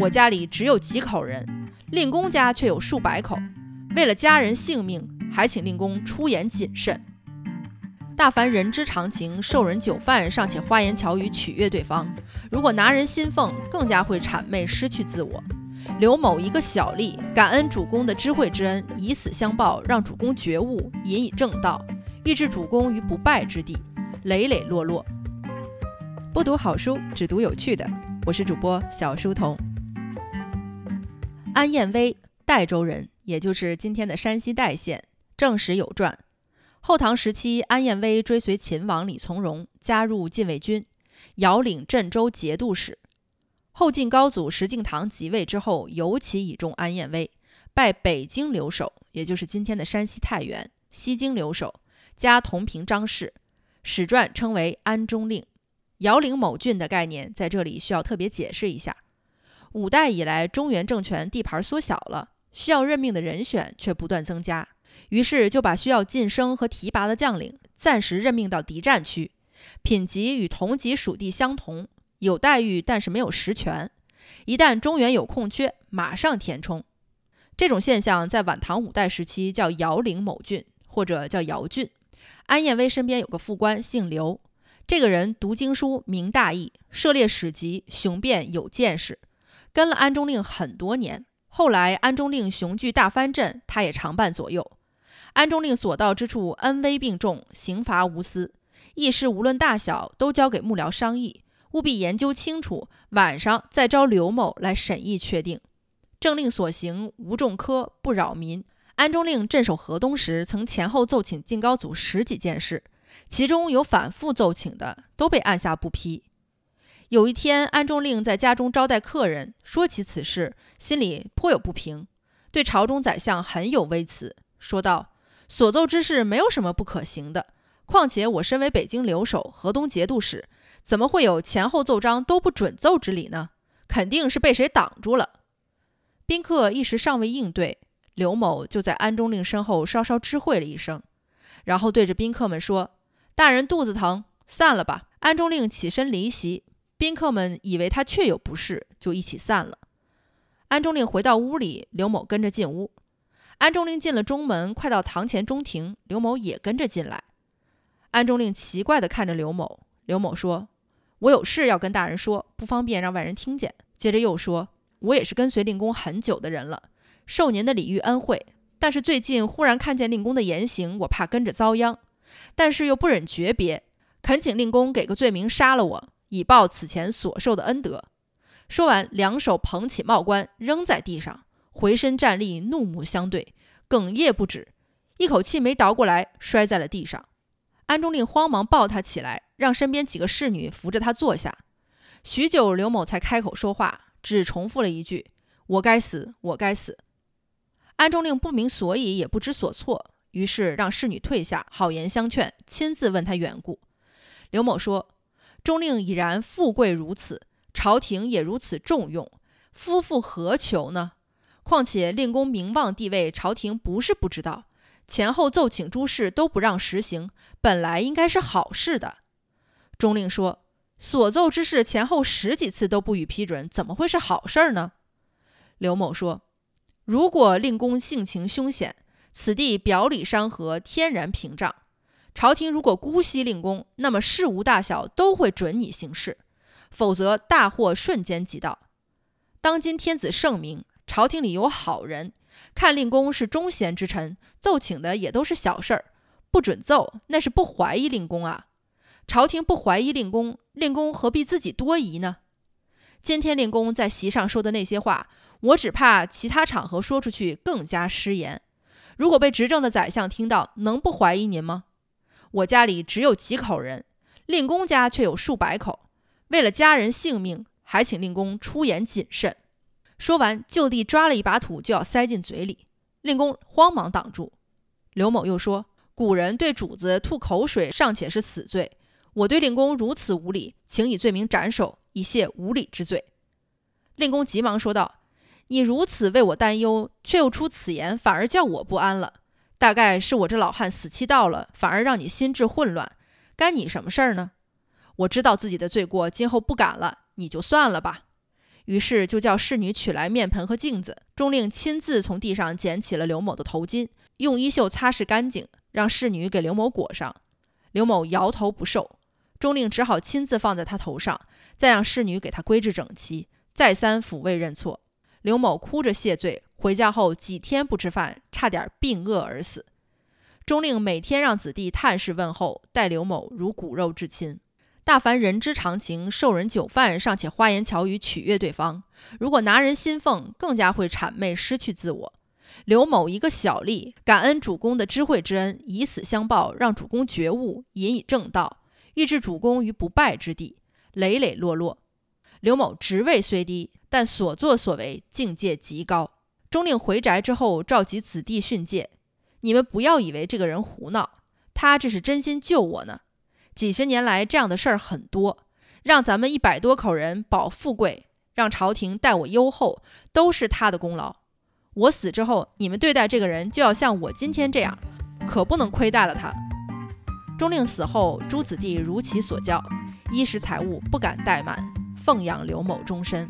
我家里只有几口人，令公家却有数百口。为了家人性命，还请令公出言谨慎。大凡人之常情，受人酒饭尚且花言巧语取悦对方，如果拿人心奉，更加会谄媚失去自我。刘某一个小吏，感恩主公的知惠之恩，以死相报，让主公觉悟，引以正道，欲置主公于不败之地，磊磊落落。不读好书，只读有趣的。我是主播小书童。安彦威，代州人，也就是今天的山西代县，正史有传。后唐时期，安彦威追随秦王李从荣，加入禁卫军，遥领镇州节度使。后晋高祖石敬瑭即位之后，尤其倚重安彦威，拜北京留守，也就是今天的山西太原；西京留守，加同平章事。史传称为安中令。遥领某郡的概念在这里需要特别解释一下。五代以来，中原政权地盘缩小了，需要任命的人选却不断增加。于是就把需要晋升和提拔的将领暂时任命到敌占区，品级与同级属地相同，有待遇，但是没有实权。一旦中原有空缺，马上填充。这种现象在晚唐五代时期叫遥领某郡，或者叫遥郡。安彦威身边有个副官，姓刘，这个人读经书，明大义，涉猎史籍，雄辩有见识，跟了安中令很多年。后来安中令雄踞大藩镇，他也常伴左右。安中令所到之处，恩威并重，刑罚无私。议事无论大小，都交给幕僚商议，务必研究清楚，晚上再招刘某来审议确定。政令所行无重苛，不扰民。安中令镇守河东时，曾前后奏请晋高祖十几件事，其中有反复奏请的，都被按下不批。有一天，安中令在家中招待客人，说起此事，心里颇有不平，对朝中宰相很有微词，说道。所奏之事没有什么不可行的，况且我身为北京留守、河东节度使，怎么会有前后奏章都不准奏之理呢？肯定是被谁挡住了。宾客一时尚未应对，刘某就在安中令身后稍稍知会了一声，然后对着宾客们说：“大人肚子疼，散了吧。”安中令起身离席，宾客们以为他确有不适，就一起散了。安中令回到屋里，刘某跟着进屋。安中令进了中门，快到堂前中庭，刘某也跟着进来。安中令奇怪地看着刘某，刘某说：“我有事要跟大人说，不方便让外人听见。”接着又说：“我也是跟随令公很久的人了，受您的礼遇恩惠，但是最近忽然看见令公的言行，我怕跟着遭殃，但是又不忍诀别，恳请令公给个罪名，杀了我，以报此前所受的恩德。”说完，两手捧起帽冠，扔在地上。回身站立，怒目相对，哽咽不止，一口气没倒过来，摔在了地上。安中令慌忙抱他起来，让身边几个侍女扶着他坐下。许久，刘某才开口说话，只重复了一句：“我该死，我该死。”安中令不明所以，也不知所措，于是让侍女退下，好言相劝，亲自问他缘故。刘某说：“中令已然富贵如此，朝廷也如此重用，夫复何求呢？”况且令公名望地位，朝廷不是不知道。前后奏请诸事都不让实行，本来应该是好事的。中令说：“所奏之事前后十几次都不予批准，怎么会是好事呢？”刘某说：“如果令公性情凶险，此地表里山河，天然屏障。朝廷如果姑息令公，那么事无大小都会准你行事，否则大祸瞬间即到。当今天子圣明。”朝廷里有好人，看令公是忠贤之臣，奏请的也都是小事儿，不准奏，那是不怀疑令公啊。朝廷不怀疑令公，令公何必自己多疑呢？今天令公在席上说的那些话，我只怕其他场合说出去更加失言。如果被执政的宰相听到，能不怀疑您吗？我家里只有几口人，令公家却有数百口，为了家人性命，还请令公出言谨慎。说完，就地抓了一把土，就要塞进嘴里。令公慌忙挡住。刘某又说：“古人对主子吐口水尚且是死罪，我对令公如此无礼，请以罪名斩首，以谢无礼之罪。”令公急忙说道：“你如此为我担忧，却又出此言，反而叫我不安了。大概是我这老汉死期到了，反而让你心智混乱，干你什么事儿呢？我知道自己的罪过，今后不敢了，你就算了吧。”于是就叫侍女取来面盆和镜子。钟令亲自从地上捡起了刘某的头巾，用衣袖擦拭干净，让侍女给刘某裹上。刘某摇头不受，钟令只好亲自放在他头上，再让侍女给他归置整齐，再三抚慰认错。刘某哭着谢罪，回家后几天不吃饭，差点病饿而死。钟令每天让子弟探视问候，待刘某如骨肉至亲。大凡人之常情，受人酒饭尚且花言巧语取悦对方，如果拿人心奉，更加会谄媚失去自我。刘某一个小吏，感恩主公的知惠之恩，以死相报，让主公觉悟，引以正道，欲置主公于不败之地，磊磊落落。刘某职位虽低，但所作所为境界极高。钟令回宅之后，召集子弟训诫：“你们不要以为这个人胡闹，他这是真心救我呢。”几十年来，这样的事儿很多，让咱们一百多口人保富贵，让朝廷待我优厚，都是他的功劳。我死之后，你们对待这个人就要像我今天这样，可不能亏待了他。钟令死后，诸子弟如其所教，衣食财物不敢怠慢，奉养刘某终身。